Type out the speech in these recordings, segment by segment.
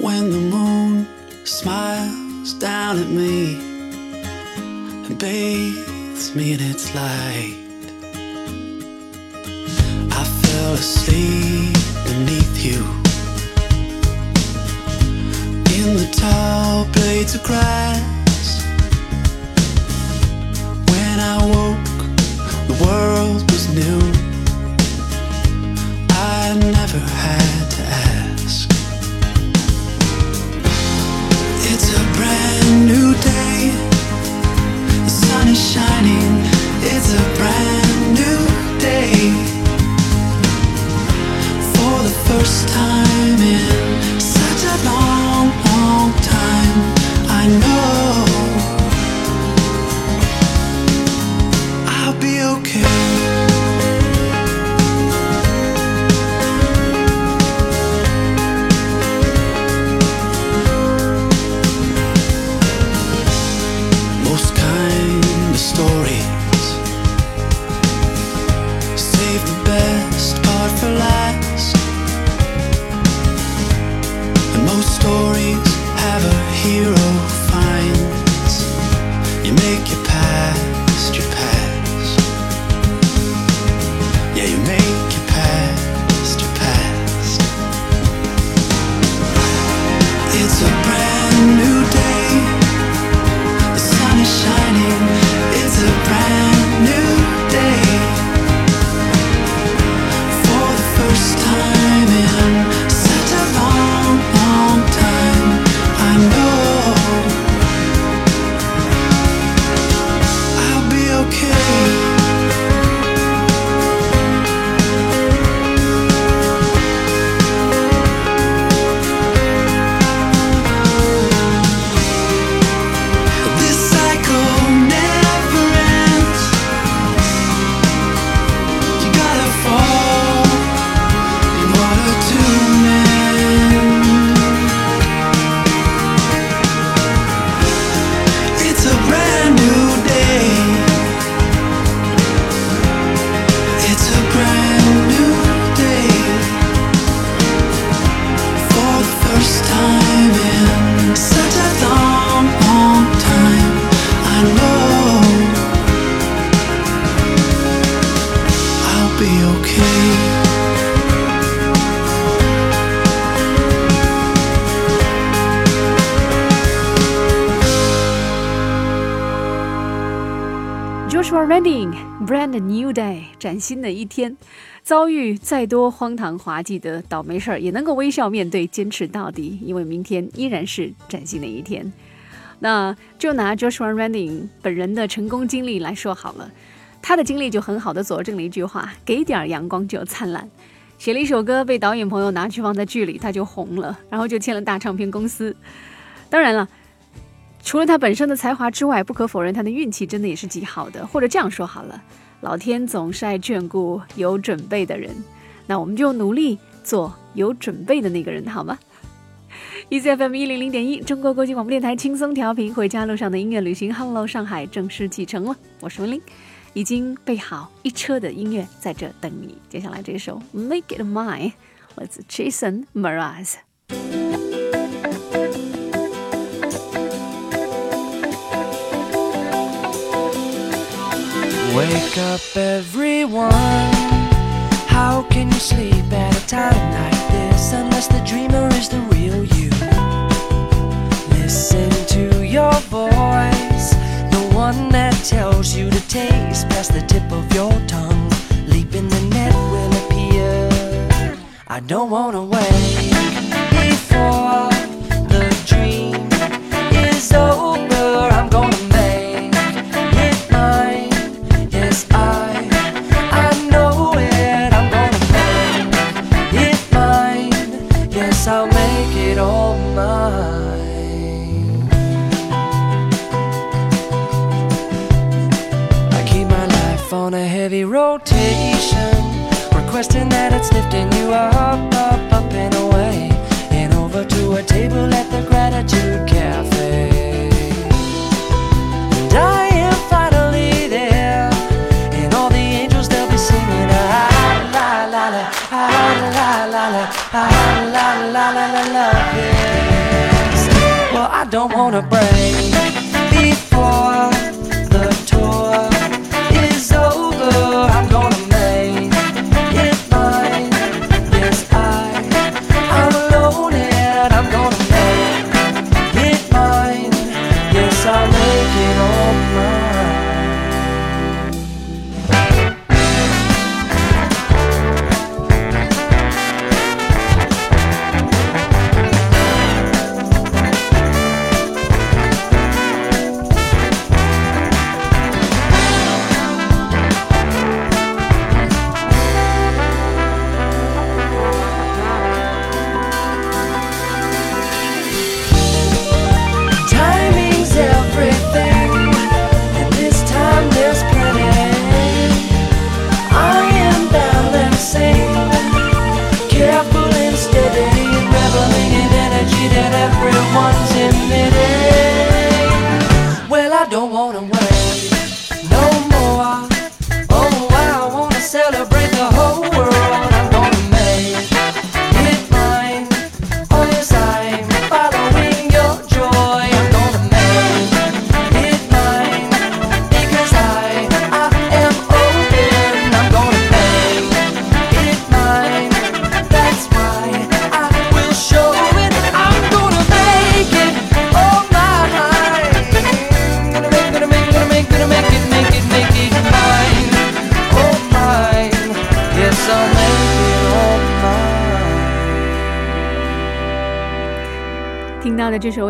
when the moon smiles down at me and bathes me in its light. I fell asleep beneath you in the tall blades of grass. When I woke, the world was new. I never had first time in such a long, long time, I know. I'll be okay. Stories save the best part for last. Joshua Redding Brand New Day，崭新的一天，遭遇再多荒唐滑稽的倒霉事儿，也能够微笑面对，坚持到底，因为明天依然是崭新的一天。那就拿 Joshua Rending 本人的成功经历来说好了，他的经历就很好的佐证了一句话：给点阳光就灿烂。写了一首歌，被导演朋友拿去放在剧里，他就红了，然后就签了大唱片公司。当然了。除了他本身的才华之外，不可否认他的运气真的也是极好的。或者这样说好了，老天总是爱眷顾有准备的人，那我们就努力做有准备的那个人，好吗？ECFM 一零零点一，中国国际广播电台轻松调频，回家路上的音乐旅行，Hello 上海正式启程了。我是文玲，已经备好一车的音乐在这等你。接下来这首 Make It Mine，Let's Jason Mraz。Wake up, everyone. How can you sleep at a time like this unless the dreamer is the real you? Listen to your voice, the one that tells you to taste past the tip of your tongue. Leap in the net will appear. I don't wanna wait before the dream is over.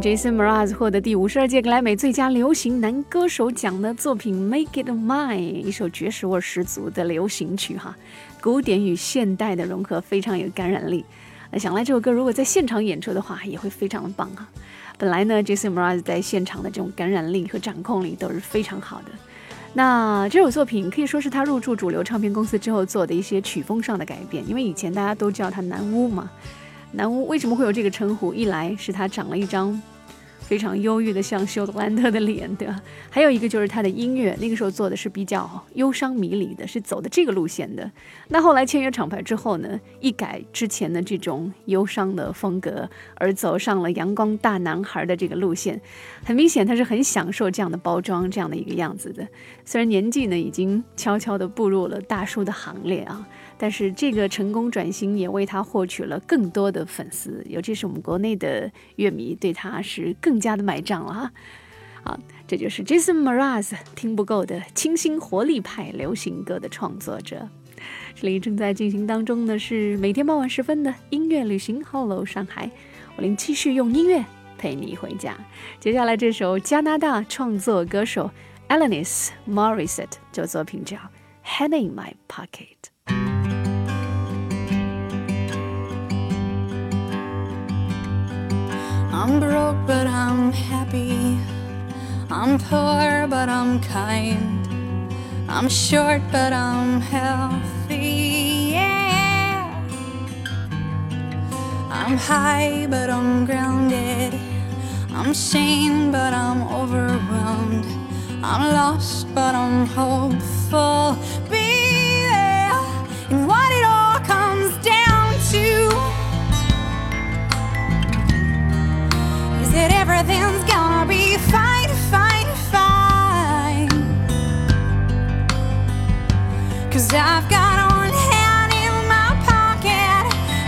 Jason Mraz 获得第五十二届格莱美最佳流行男歌手奖的作品《Make It Mine》，一首爵士味十足的流行曲哈，古典与现代的融合非常有感染力。那想来这首歌如果在现场演出的话，也会非常的棒哈。本来呢，Jason Mraz 在现场的这种感染力和掌控力都是非常好的。那这首作品可以说是他入驻主流唱片公司之后做的一些曲风上的改变，因为以前大家都叫他男巫嘛。南巫为什么会有这个称呼？一来是他长了一张非常忧郁的像休特兰特的脸，对吧？还有一个就是他的音乐，那个时候做的是比较忧伤迷离的，是走的这个路线的。那后来签约厂牌之后呢，一改之前的这种忧伤的风格，而走上了阳光大男孩的这个路线。很明显，他是很享受这样的包装，这样的一个样子的。虽然年纪呢已经悄悄地步入了大叔的行列啊。但是这个成功转型也为他获取了更多的粉丝，尤其是我们国内的乐迷对他是更加的买账了哈。好，这就是 Jason Mraz 听不够的清新活力派流行歌的创作者。这里正在进行当中的是每天傍晚时分的音乐旅行，Hello 上海，我令继续用音乐陪你回家。接下来这首加拿大创作歌手 Alanis Morissette 这作品叫《Hand in My Pocket》。I'm broke, but I'm happy. I'm poor, but I'm kind. I'm short, but I'm healthy. Yeah. I'm high, but I'm grounded. I'm sane, but I'm overwhelmed. I'm lost, but I'm hopeful. That everything's gonna be fine, fine, fine. Cause I've got one hand in my pocket,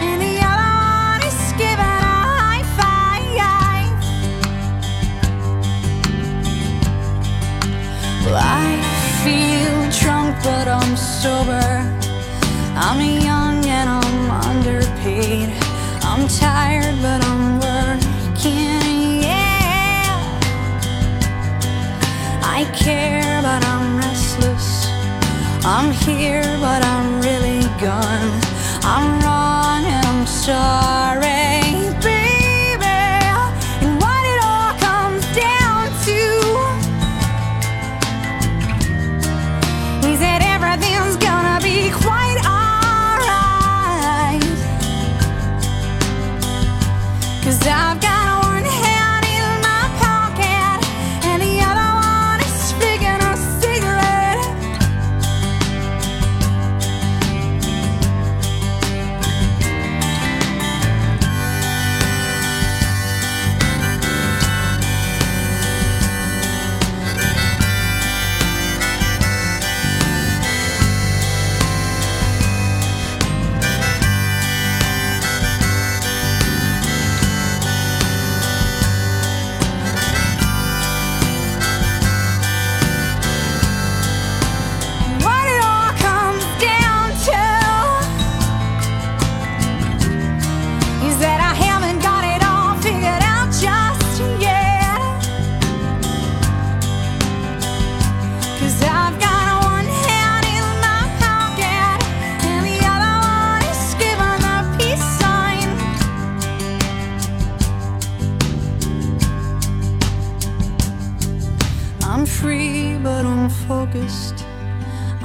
and the other one is giving a high five. Well, I feel drunk, but I'm sober. I'm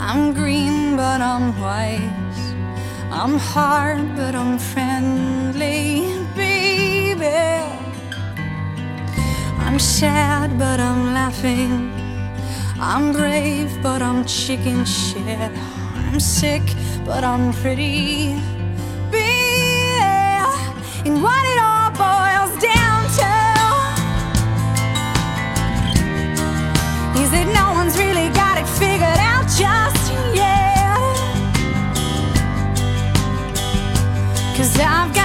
I'm green, but I'm wise. I'm hard, but I'm friendly, baby. I'm sad, but I'm laughing. I'm brave, but I'm chicken shit. I'm sick, but I'm pretty, baby. And what it all boils down to is that no one's really got it figured out just I've got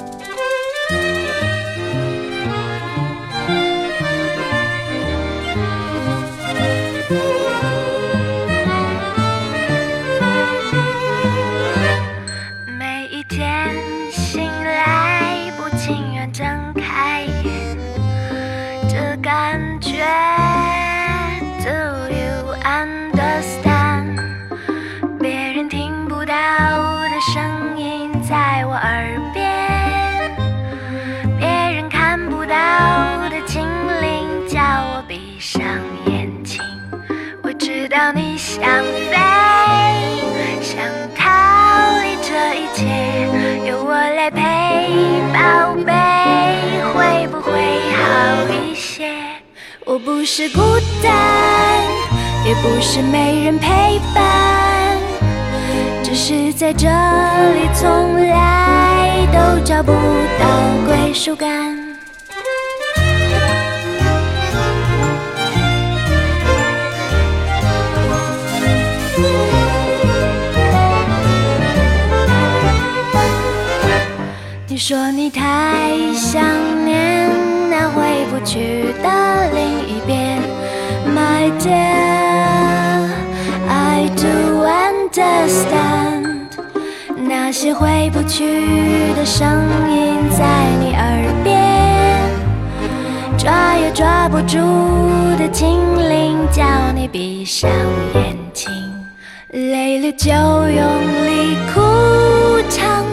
想飞，想逃离这一切，有我来陪，宝贝，会不会好一些？我不是孤单，也不是没人陪伴，只是在这里从来都找不到归属感。说你太想念那回不去的另一边，My dear, I do understand。那些回不去的声音在你耳边，抓也抓不住的精灵叫你闭上眼睛，累了就用力哭，唱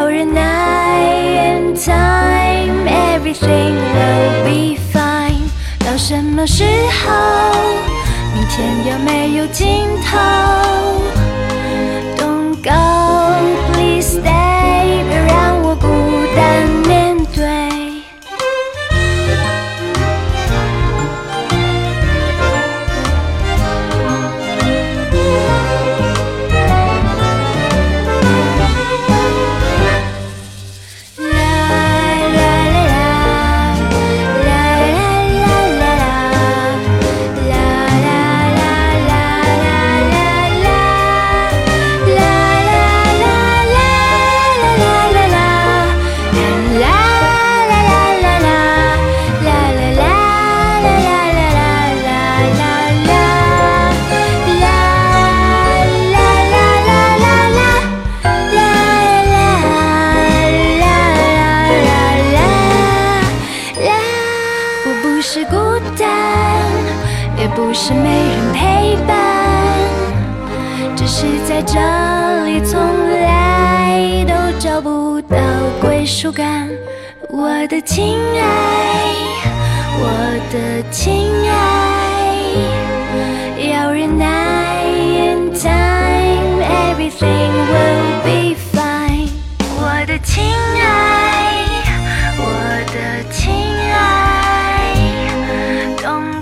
Oh，忍耐。In time，everything will be fine。到什么时候？明天有没有尽头？Don't go，please stay。别让我孤单。归属感。我的亲爱，我的亲爱，要忍耐，in time everything will be fine。我的亲爱，我的亲爱，Don't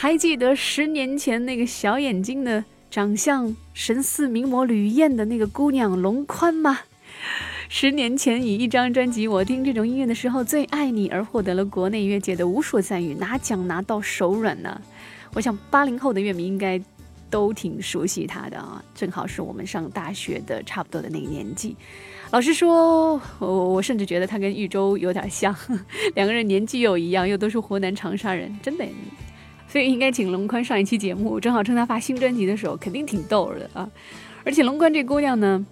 还记得十年前那个小眼睛的、长相神似名模吕燕的那个姑娘龙宽吗？十年前以一张专辑《我听这种音乐的时候最爱你》而获得了国内乐界的无数赞誉，拿奖拿到手软呢。我想八零后的乐迷应该都挺熟悉她的啊，正好是我们上大学的差不多的那个年纪。老实说，我我甚至觉得她跟豫州有点像，两个人年纪又一样，又都是湖南长沙人，真的。所以应该请龙宽上一期节目，正好趁他发新专辑的时候，肯定挺逗的啊！而且龙宽这姑娘呢，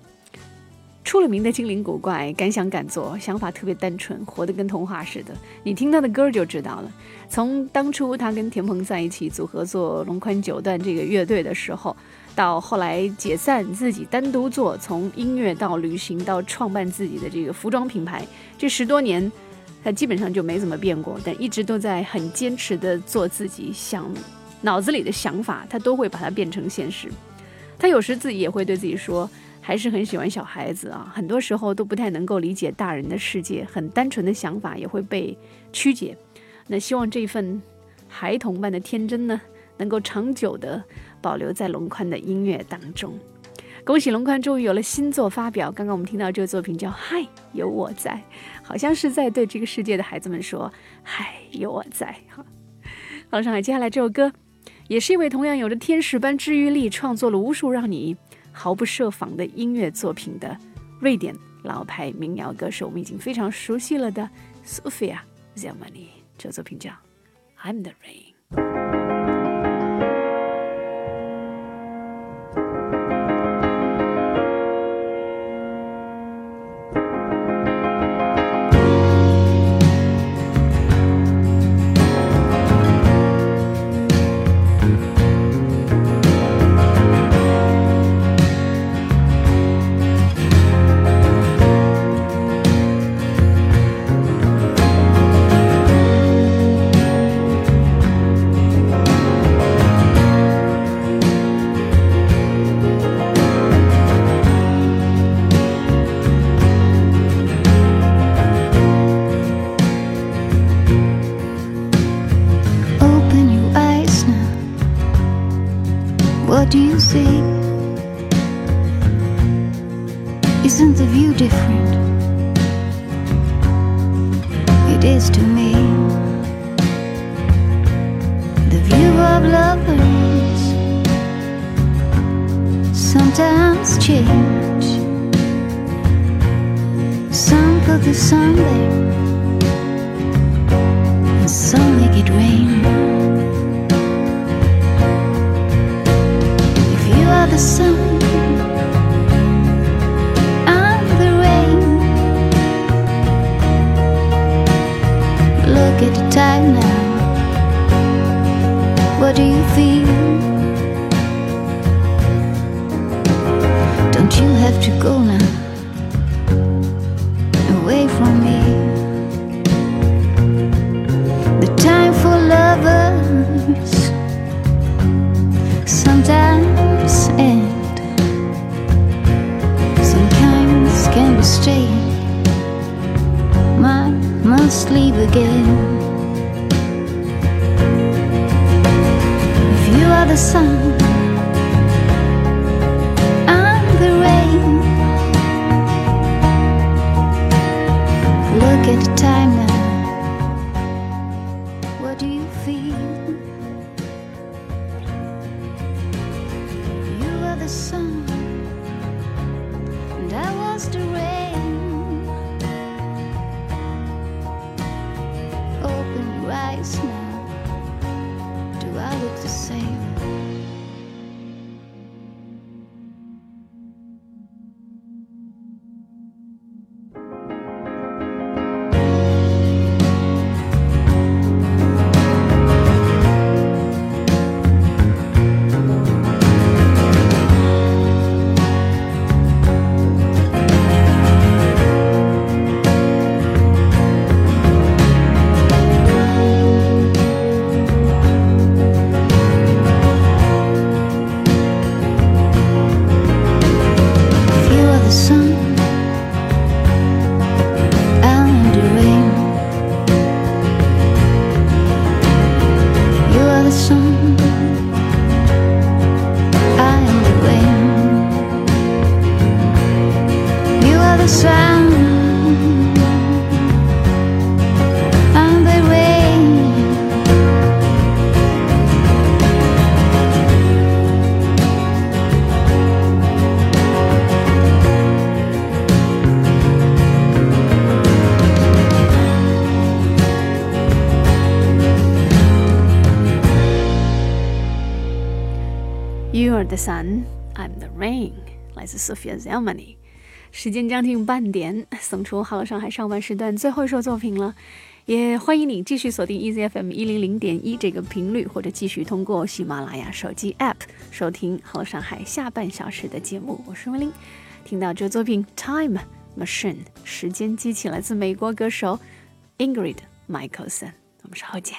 出了名的精灵古怪，敢想敢做，想法特别单纯，活得跟童话似的。你听她的歌就知道了。从当初她跟田鹏在一起组合做龙宽九段这个乐队的时候，到后来解散自己单独做，从音乐到旅行到创办自己的这个服装品牌，这十多年。他基本上就没怎么变过，但一直都在很坚持的做自己想脑子里的想法，他都会把它变成现实。他有时自己也会对自己说，还是很喜欢小孩子啊，很多时候都不太能够理解大人的世界，很单纯的想法也会被曲解。那希望这份孩童般的天真呢，能够长久的保留在龙宽的音乐当中。恭喜龙宽终于有了新作发表。刚刚我们听到这个作品叫《嗨，有我在》，好像是在对这个世界的孩子们说：“嗨，有我在。”哈，好，上海，接下来这首歌，也是一位同样有着天使般治愈力，创作了无数让你毫不设防的音乐作品的瑞典老牌民谣歌手，我们已经非常熟悉了的 Sophia Zelmani。这作品叫《I'm the Rain》。Look at the time now. What do you feel? Don't you have to go now? Away from me. The time for lovers sometimes end. Sometimes can be stayed. Must leave again. If you are the sun, You are the sun, I'm the rain，来自 Sophia Zelmany。时间将近半点，送出好上海上班时段最后一首作品了，也欢迎你继续锁定 EZFM 一零零点一这个频率，或者继续通过喜马拉雅手机 App 收听好上海下半小时的节目。我是文林，听到这作品《Time Machine》时间机器来自美国歌手 Ingrid Michaelson，我们稍后见。